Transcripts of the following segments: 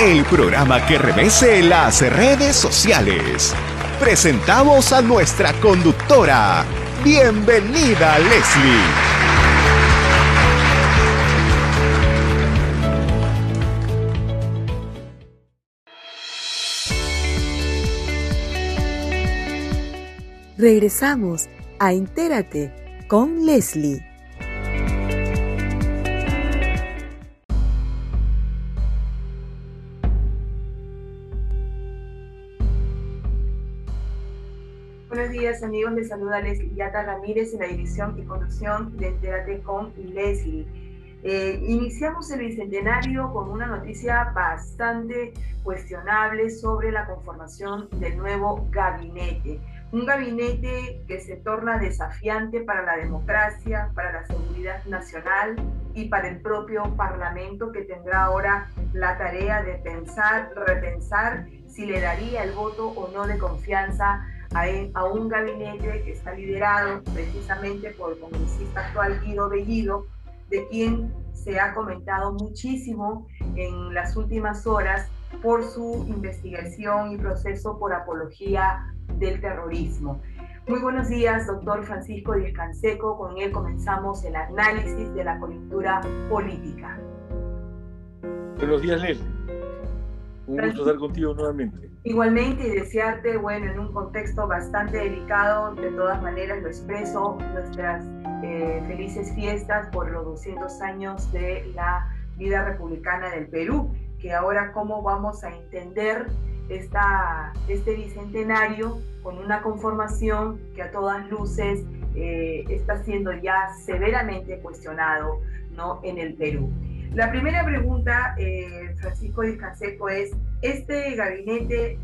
El programa que revese las redes sociales. Presentamos a nuestra conductora. Bienvenida, Leslie. Regresamos a Entérate con Leslie. Buenos días amigos, les saluda Leslie Yata Ramírez en la dirección y conducción de Entérate con Leslie. Eh, iniciamos el bicentenario con una noticia bastante cuestionable sobre la conformación del nuevo gabinete un gabinete que se torna desafiante para la democracia, para la seguridad nacional y para el propio Parlamento que tendrá ahora la tarea de pensar, repensar si le daría el voto o no de confianza a, un gabinete que está liderado precisamente por el congresista actual Guido Bellido, de quien se ha comentado muchísimo en las últimas horas por su investigación y proceso por apología del terrorismo. Muy buenos días, doctor Francisco Díaz Canseco. Con él comenzamos el análisis de la coyuntura política. Buenos días, Leslie. Un gusto estar contigo nuevamente. Igualmente y desearte, bueno, en un contexto bastante delicado, de todas maneras lo expreso, nuestras eh, felices fiestas por los 200 años de la vida republicana del Perú, que ahora cómo vamos a entender esta, este bicentenario con una conformación que a todas luces eh, está siendo ya severamente cuestionado ¿no? en el Perú. La primera pregunta, eh, Francisco Canseco, es, ¿este gabinete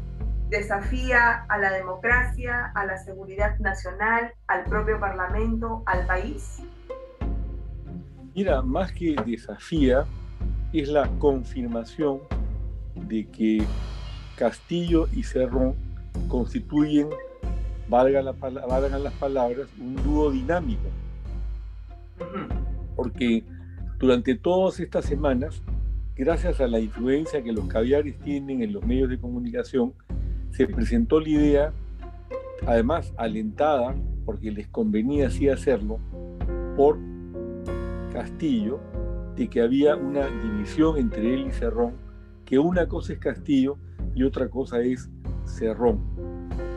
desafía a la democracia, a la seguridad nacional, al propio Parlamento, al país? Mira, más que desafía, es la confirmación de que Castillo y Cerrón constituyen, valga la, valgan las palabras, un dúo dinámico. Porque durante todas estas semanas, gracias a la influencia que los caviares tienen en los medios de comunicación, se presentó la idea, además alentada, porque les convenía así hacerlo, por Castillo, de que había una división entre él y Cerrón, que una cosa es Castillo y otra cosa es Cerrón.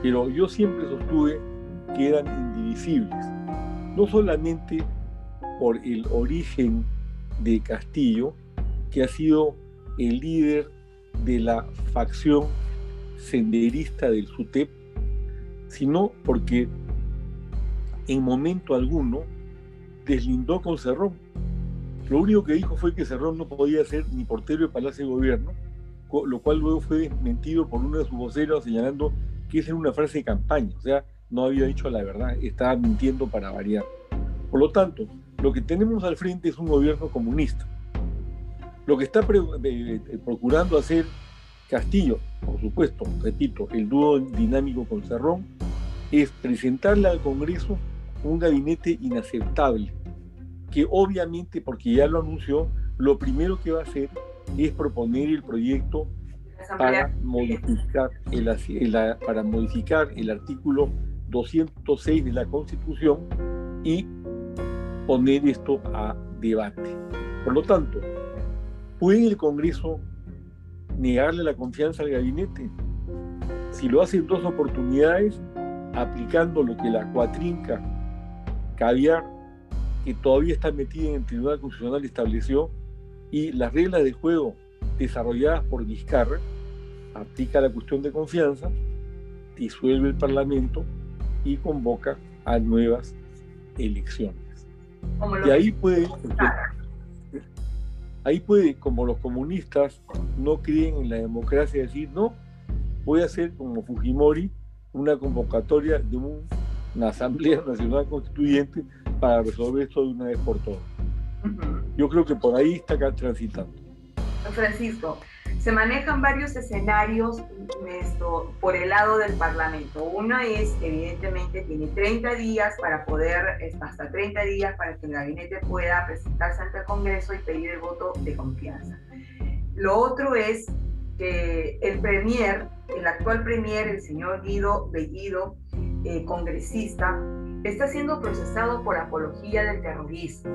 Pero yo siempre sostuve que eran indivisibles, no solamente por el origen de Castillo, que ha sido el líder de la facción senderista del SUTEP, sino porque en momento alguno deslindó con Cerrón. Lo único que dijo fue que Cerrón no podía ser ni portero de Palacio de Gobierno, lo cual luego fue desmentido por uno de sus voceros señalando que esa era una frase de campaña, o sea, no había dicho la verdad, estaba mintiendo para variar. Por lo tanto, lo que tenemos al frente es un gobierno comunista. Lo que está eh, eh, procurando hacer Castillo, por supuesto, repito, el dúo dinámico con Cerrón, es presentarle al Congreso un gabinete inaceptable, que obviamente, porque ya lo anunció, lo primero que va a hacer es proponer el proyecto para modificar el, para modificar el artículo 206 de la Constitución y poner esto a debate. Por lo tanto, ¿puede el Congreso negarle la confianza al gabinete? Si lo hace en dos oportunidades, aplicando lo que la cuatrinca caviar, que todavía está metida en el Tribunal Constitucional, estableció, y las reglas de juego desarrolladas por Vizcarra aplica la cuestión de confianza, disuelve el Parlamento y convoca a nuevas elecciones. Y ahí puede, ahí puede, como los comunistas no creen en la democracia, decir, no, voy a hacer como Fujimori, una convocatoria de una Asamblea Nacional Constituyente para resolver esto de una vez por todas. Yo creo que por ahí está transitando. Francisco, se manejan varios escenarios por el lado del Parlamento. Uno es, evidentemente, tiene 30 días para poder, hasta 30 días para que el gabinete pueda presentarse ante el Congreso y pedir el voto de confianza. Lo otro es que el Premier, el actual Premier, el señor Guido Bellido, eh, congresista, está siendo procesado por apología del terrorismo.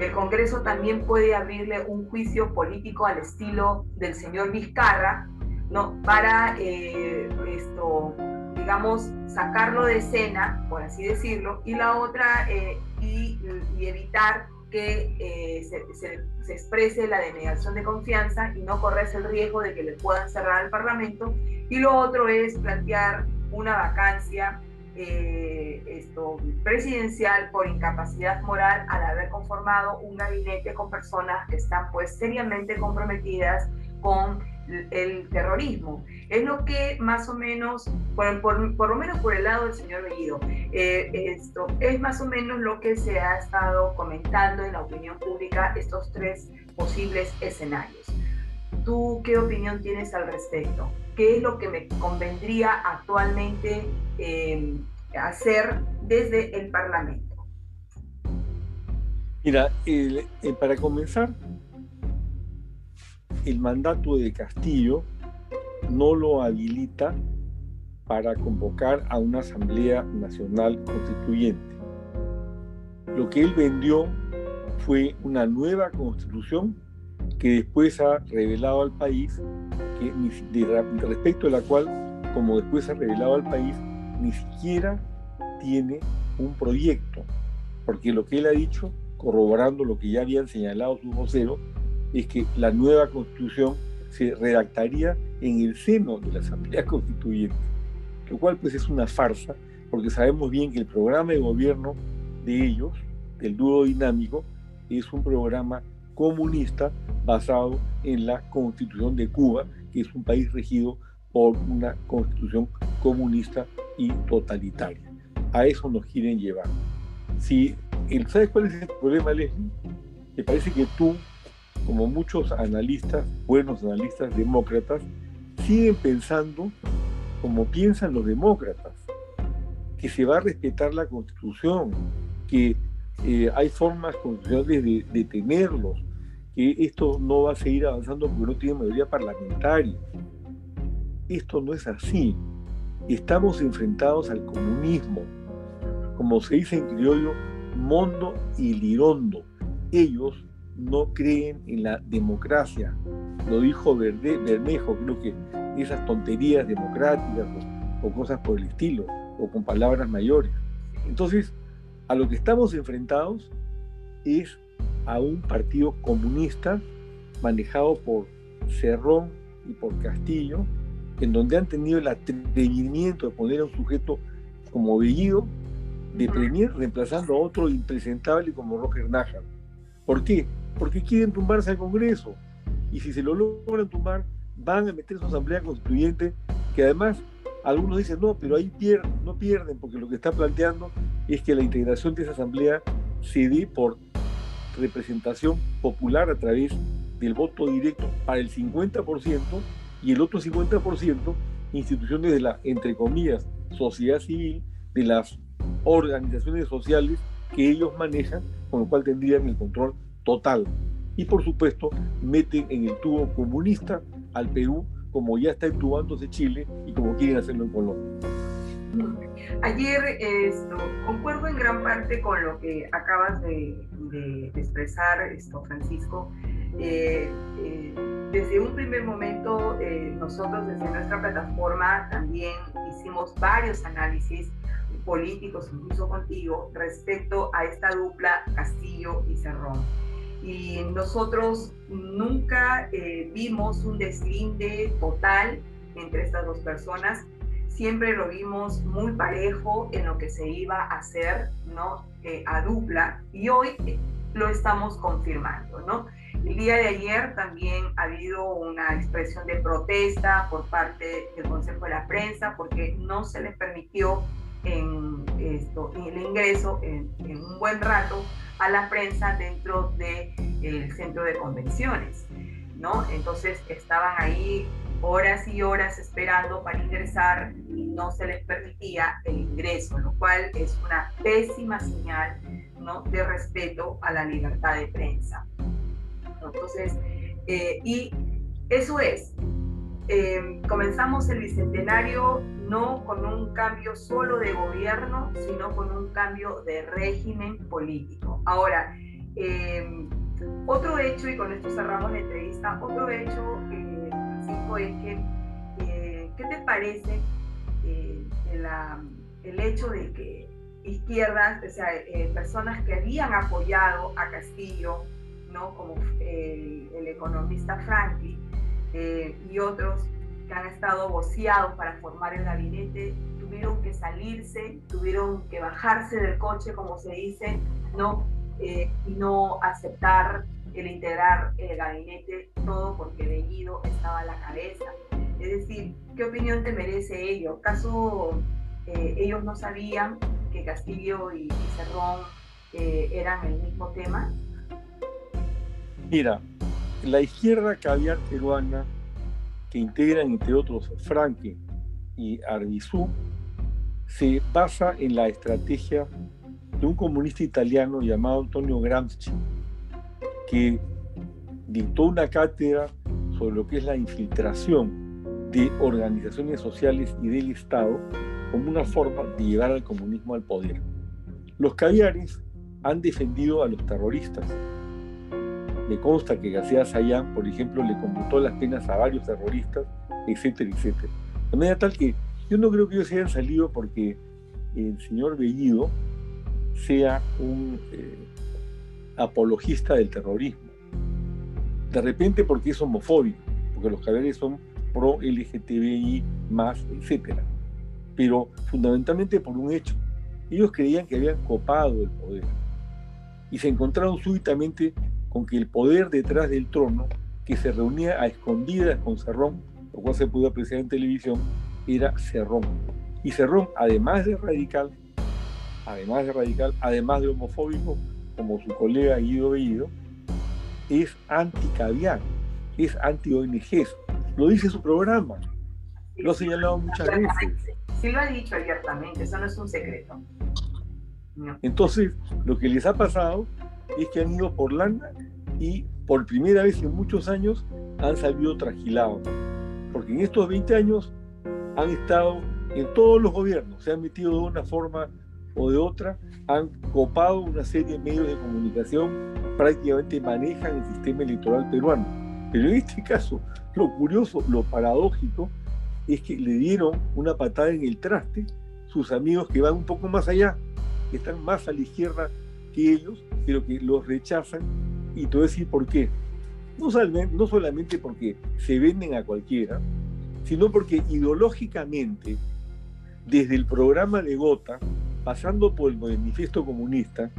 El Congreso también puede abrirle un juicio político al estilo del señor Vizcarra, ¿no? Para eh, esto, digamos, sacarlo de escena, por así decirlo, y la otra, eh, y, evitar que eh, se, se, exprese la denegación de confianza y no corres el riesgo de que le puedan cerrar al Parlamento. Y lo otro es plantear una vacancia eh, esto, presidencial por incapacidad moral al haber conformado un gabinete con personas que están pues seriamente comprometidas con el terrorismo. Es lo que más o menos, por, por, lo menos por el lado del señor Bellido, eh, esto es más o menos lo que se ha estado comentando en la opinión pública, estos tres posibles escenarios. ¿Tú qué opinión tienes al respecto? Qué es lo que me convendría actualmente eh, hacer desde el Parlamento. Mira, para comenzar, el mandato de Castillo no lo habilita para convocar a una Asamblea Nacional Constituyente. Lo que él vendió fue una nueva constitución que después ha revelado al país respecto a la cual, como después ha revelado al país, ni siquiera tiene un proyecto, porque lo que él ha dicho, corroborando lo que ya habían señalado sus voceros, es que la nueva constitución se redactaría en el seno de la Asamblea Constituyente, lo cual pues es una farsa, porque sabemos bien que el programa de gobierno de ellos, del dúo dinámico, es un programa comunista basado en la constitución de Cuba, que es un país regido por una constitución comunista y totalitaria. A eso nos quieren llevar. Si, ¿Sabes cuál es el problema, Leslie? Me parece que tú, como muchos analistas, buenos analistas demócratas, siguen pensando como piensan los demócratas, que se va a respetar la constitución, que eh, hay formas constitucionales de detenerlos, que esto no va a seguir avanzando porque no tiene mayoría parlamentaria. Esto no es así. Estamos enfrentados al comunismo. Como se dice en criollo, mondo y lirondo. Ellos no creen en la democracia. Lo dijo Verde, Bermejo, creo que esas tonterías democráticas o, o cosas por el estilo, o con palabras mayores. Entonces, a lo que estamos enfrentados es a un partido comunista manejado por Cerrón y por Castillo, en donde han tenido el atrevimiento de poner a un sujeto como Bellido de premier reemplazando a otro impresentable como Roger Najar. ¿Por qué? Porque quieren tumbarse al Congreso. Y si se lo logran tumbar, van a meter su asamblea constituyente, que además algunos dicen, no, pero ahí pierden, no pierden, porque lo que está planteando es que la integración de esa asamblea se dé por representación popular a través del voto directo para el 50% y el otro 50% instituciones de la, entre comillas, sociedad civil, de las organizaciones sociales que ellos manejan, con lo cual tendrían el control total. Y por supuesto, meten en el tubo comunista al Perú, como ya está entubándose Chile y como quieren hacerlo en Colombia. Ayer esto, concuerdo en gran parte con lo que acabas de, expresar, esto, Francisco. Eh, eh, desde un primer momento, eh, nosotros desde nuestra plataforma también hicimos varios análisis políticos, incluso contigo, respecto a esta dupla Castillo y Cerrón. Y nosotros nunca vimos un deslinde total entre estas dos personas siempre lo vimos muy parejo en lo que se iba a hacer, ¿no? Eh, a dupla, y hoy eh, lo estamos confirmando, ¿no? El día de ayer también ha habido una expresión de protesta por parte del Consejo de la Prensa porque no se les permitió el ingreso en, un buen rato a la prensa dentro del centro de convenciones, ¿no? Entonces estaban ahí horas y horas esperando para ingresar y no se les permitía el ingreso, lo cual es una pésima señal ¿no? de respeto a la libertad de prensa. Entonces, eh, y eso es, eh, comenzamos el bicentenario no con un cambio solo de gobierno, sino con un cambio de régimen político. Ahora, eh, otro hecho, y con esto cerramos la entrevista, otro hecho, Francisco, es que, ¿qué te parece el hecho de que izquierdas, o sea, personas que habían apoyado a Castillo, como el, economista Franklin eh, y otros que han estado voceados para formar el gabinete, tuvieron que salirse, tuvieron que bajarse del coche, como se dice, ¿no? Eh, y no aceptar el integrar el gabinete, todo porque Bellido estaba a la cabeza. Es decir, ¿qué opinión te merece ello? ¿Acaso eh, ellos no sabían que Castillo y, Cerrón eran el mismo tema? Mira, la izquierda caviar peruana, que integran entre otros Franke y Arbizú, se basa en la estrategia de un comunista italiano llamado Antonio Gramsci, que dictó una cátedra sobre lo que es la infiltración de organizaciones sociales y del Estado como una forma de llevar al comunismo al poder. Los caviares han defendido a los terroristas, me consta que García Sayán, por ejemplo, le computó las penas a varios terroristas, etcétera, etcétera. De manera tal que yo no creo que ellos hayan salido porque el señor Bellido sea un eh, apologista del terrorismo. De repente porque es homofóbico, porque los caballeros son pro LGTBI más, etcétera. Pero fundamentalmente por un hecho. Ellos creían que habían copado el poder y se encontraron súbitamente con que el poder detrás del trono, que se reunía a escondidas con Cerrón, lo cual se pudo apreciar en televisión, era Cerrón. Y Cerrón, además de radical, además de radical, además de homofóbico, como su colega Guido Bellido, es anti-caviar, es anti-ONGs. Lo dice su programa, lo ha señalado muchas veces. Sí lo ha dicho abiertamente, eso no es un secreto. Entonces, lo que les ha pasado es que han ido por lana y por primera vez en muchos años han salido trasquilados. Porque en estos 20 años han estado en todos los gobiernos, se han metido de una forma o de otra, han copado una serie de medios de comunicación, prácticamente manejan el sistema electoral peruano. Pero en este caso, lo curioso, lo paradójico, es que le dieron una patada en el traste sus amigos que van un poco más allá, que están más a la izquierda que ellos, pero que los rechazan. Y te voy a decir por qué. No no solamente porque se venden a cualquiera, sino porque ideológicamente, desde el programa de Gota, pasando por el manifiesto comunista,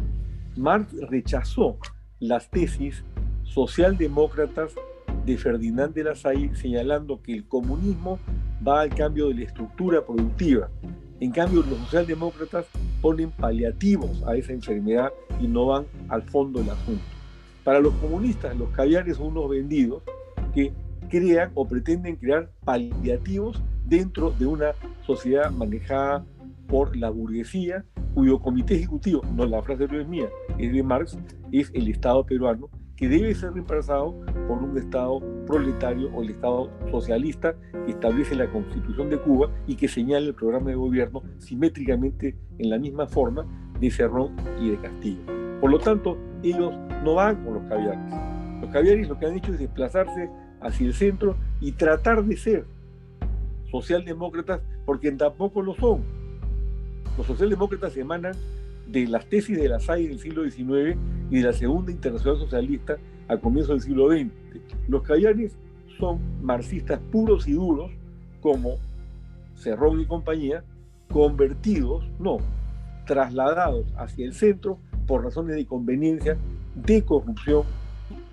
Marx rechazó las tesis socialdemócratas de Ferdinand de la Salle, señalando que el comunismo va al cambio de la estructura productiva. En cambio, los socialdemócratas ponen paliativos a esa enfermedad y no van al fondo del asunto. Para los comunistas, los caviares son unos vendidos que crean o pretenden crear paliativos dentro de una sociedad manejada por la burguesía, cuyo comité ejecutivo, no la frase no es mía, es de Marx, es el Estado peruano, que debe ser reemplazado por un Estado proletario o el Estado socialista que establece la Constitución de Cuba y que señala el programa de gobierno simétricamente en la misma forma de Cerrón y de Castillo. Por lo tanto, ellos no van con los caviares. Los caviares lo que han hecho es desplazarse hacia el centro y tratar de ser socialdemócratas porque tampoco lo son. Los socialdemócratas emanan de las tesis de la SAI del siglo XIX y de la Segunda Internacional Socialista a comienzos del siglo XX. Los caviares son marxistas puros y duros, como Cerrón y compañía, convertidos, no, trasladados hacia el centro por razones de conveniencia, de corrupción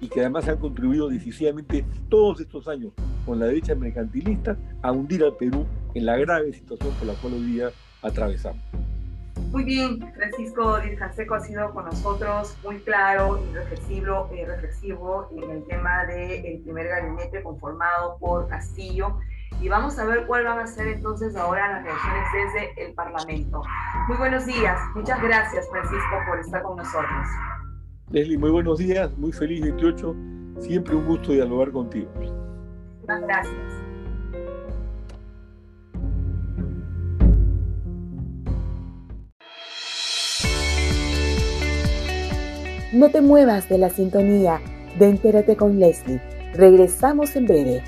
y que además han contribuido decisivamente todos estos años con la derecha mercantilista a hundir al Perú en la grave situación por la cual hoy día atravesamos. Muy bien, Francisco Díaz Canseco ha sido con nosotros muy claro y reflexivo, eh, reflexivo en el tema del primer gabinete conformado por Castillo. Y vamos a ver cuál van a ser entonces ahora las reacciones desde el Parlamento. Muy buenos días. Muchas gracias, Francisco, por estar con nosotros. Leslie, muy buenos días. Muy feliz 28. Siempre un gusto dialogar contigo. Muchas gracias. No te muevas de la sintonía de Entérate con Leslie. Regresamos en breve.